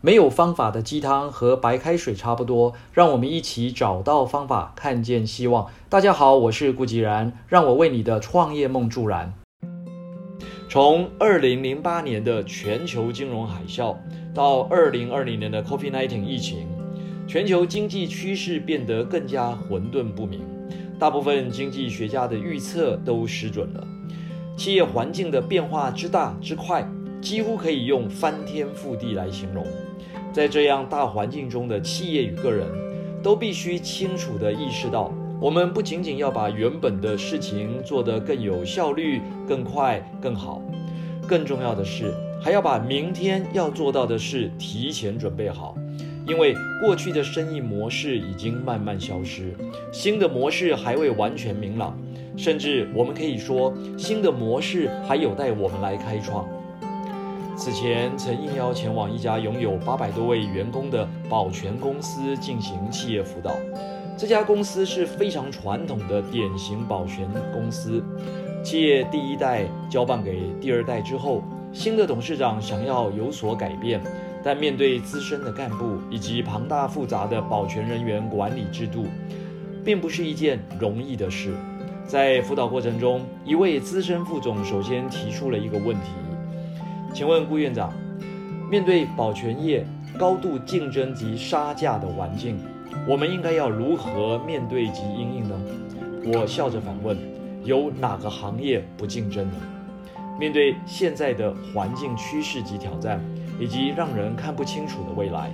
没有方法的鸡汤和白开水差不多，让我们一起找到方法，看见希望。大家好，我是顾吉然，让我为你的创业梦助燃。从二零零八年的全球金融海啸到二零二零年的 COVID-19 疫情，全球经济趋势变得更加混沌不明，大部分经济学家的预测都失准了。企业环境的变化之大之快，几乎可以用翻天覆地来形容。在这样大环境中的企业与个人，都必须清楚地意识到，我们不仅仅要把原本的事情做得更有效率、更快、更好，更重要的是，还要把明天要做到的事提前准备好。因为过去的生意模式已经慢慢消失，新的模式还未完全明朗，甚至我们可以说，新的模式还有待我们来开创。此前曾应邀前往一家拥有八百多位员工的保全公司进行企业辅导。这家公司是非常传统的典型保全公司，企业第一代交办给第二代之后，新的董事长想要有所改变，但面对资深的干部以及庞大复杂的保全人员管理制度，并不是一件容易的事。在辅导过程中，一位资深副总首先提出了一个问题。请问顾院长，面对保全业高度竞争及杀价的环境，我们应该要如何面对及应应呢？我笑着反问：有哪个行业不竞争呢？面对现在的环境趋势及挑战，以及让人看不清楚的未来，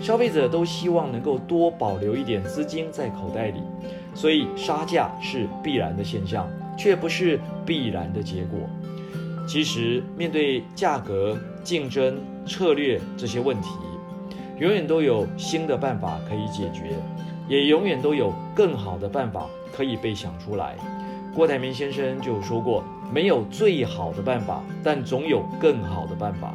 消费者都希望能够多保留一点资金在口袋里，所以杀价是必然的现象，却不是必然的结果。其实，面对价格、竞争、策略这些问题，永远都有新的办法可以解决，也永远都有更好的办法可以被想出来。郭台铭先生就说过：“没有最好的办法，但总有更好的办法。”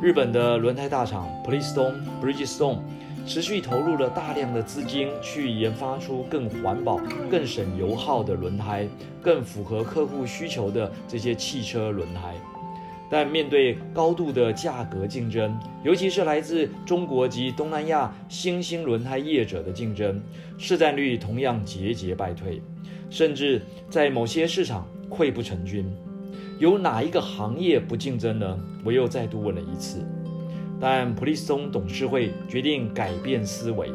日本的轮胎大厂 Bridgestone Bridgestone。持续投入了大量的资金去研发出更环保、更省油耗的轮胎，更符合客户需求的这些汽车轮胎。但面对高度的价格竞争，尤其是来自中国及东南亚新兴轮胎业者的竞争，市占率同样节节败退，甚至在某些市场溃不成军。有哪一个行业不竞争呢？我又再度问了一次。但普利斯通董事会决定改变思维，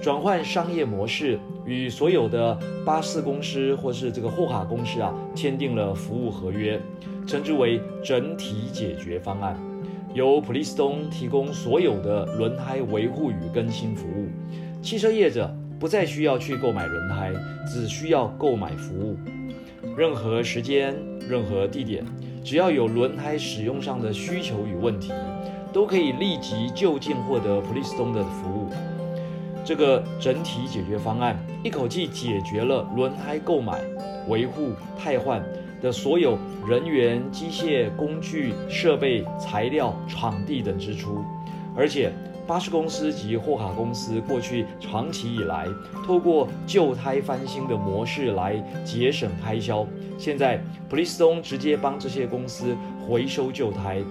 转换商业模式，与所有的巴士公司或是这个货卡公司啊签订了服务合约，称之为整体解决方案，由普利斯通提供所有的轮胎维护与更新服务，汽车业者不再需要去购买轮胎，只需要购买服务，任何时间、任何地点，只要有轮胎使用上的需求与问题。都可以立即就近获得普利司通的服务。这个整体解决方案一口气解决了轮胎购买、维护、汰换的所有人员、机械、工具、设备、材料、场地等支出。而且，巴士公司及货卡公司过去长期以来透过旧胎翻新的模式来节省开销，现在普利司通直接帮这些公司回收旧胎。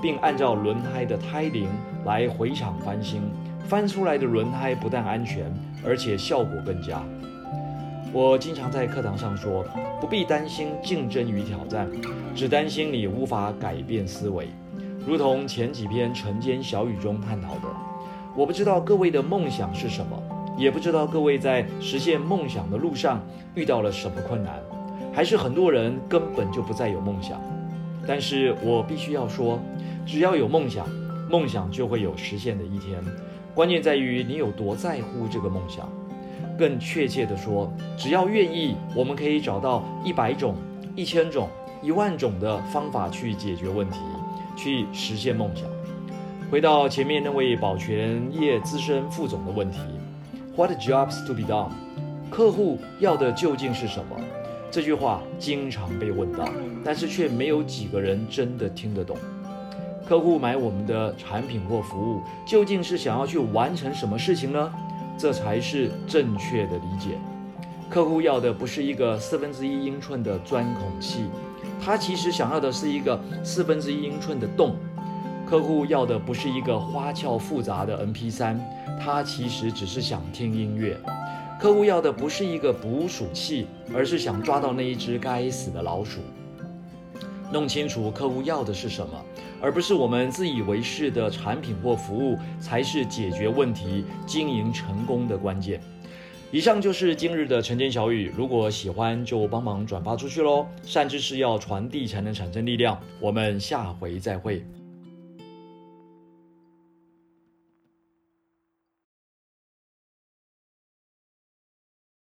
并按照轮胎的胎龄来回厂翻新，翻出来的轮胎不但安全，而且效果更佳。我经常在课堂上说，不必担心竞争与挑战，只担心你无法改变思维。如同前几篇晨间小语中探讨的，我不知道各位的梦想是什么，也不知道各位在实现梦想的路上遇到了什么困难，还是很多人根本就不再有梦想。但是我必须要说。只要有梦想，梦想就会有实现的一天。关键在于你有多在乎这个梦想。更确切地说，只要愿意，我们可以找到一百种、一千种、一万种的方法去解决问题，去实现梦想。回到前面那位保全业资深副总的问题：What jobs to be done？客户要的究竟是什么？这句话经常被问到，但是却没有几个人真的听得懂。客户买我们的产品或服务，究竟是想要去完成什么事情呢？这才是正确的理解。客户要的不是一个四分之一英寸的钻孔器，他其实想要的是一个四分之一英寸的洞。客户要的不是一个花俏复杂的 MP3，他其实只是想听音乐。客户要的不是一个捕鼠器，而是想抓到那一只该死的老鼠。弄清楚客户要的是什么，而不是我们自以为是的产品或服务，才是解决问题、经营成功的关键。以上就是今日的晨间小语，如果喜欢就帮忙转发出去喽。善知识要传递才能产生力量。我们下回再会。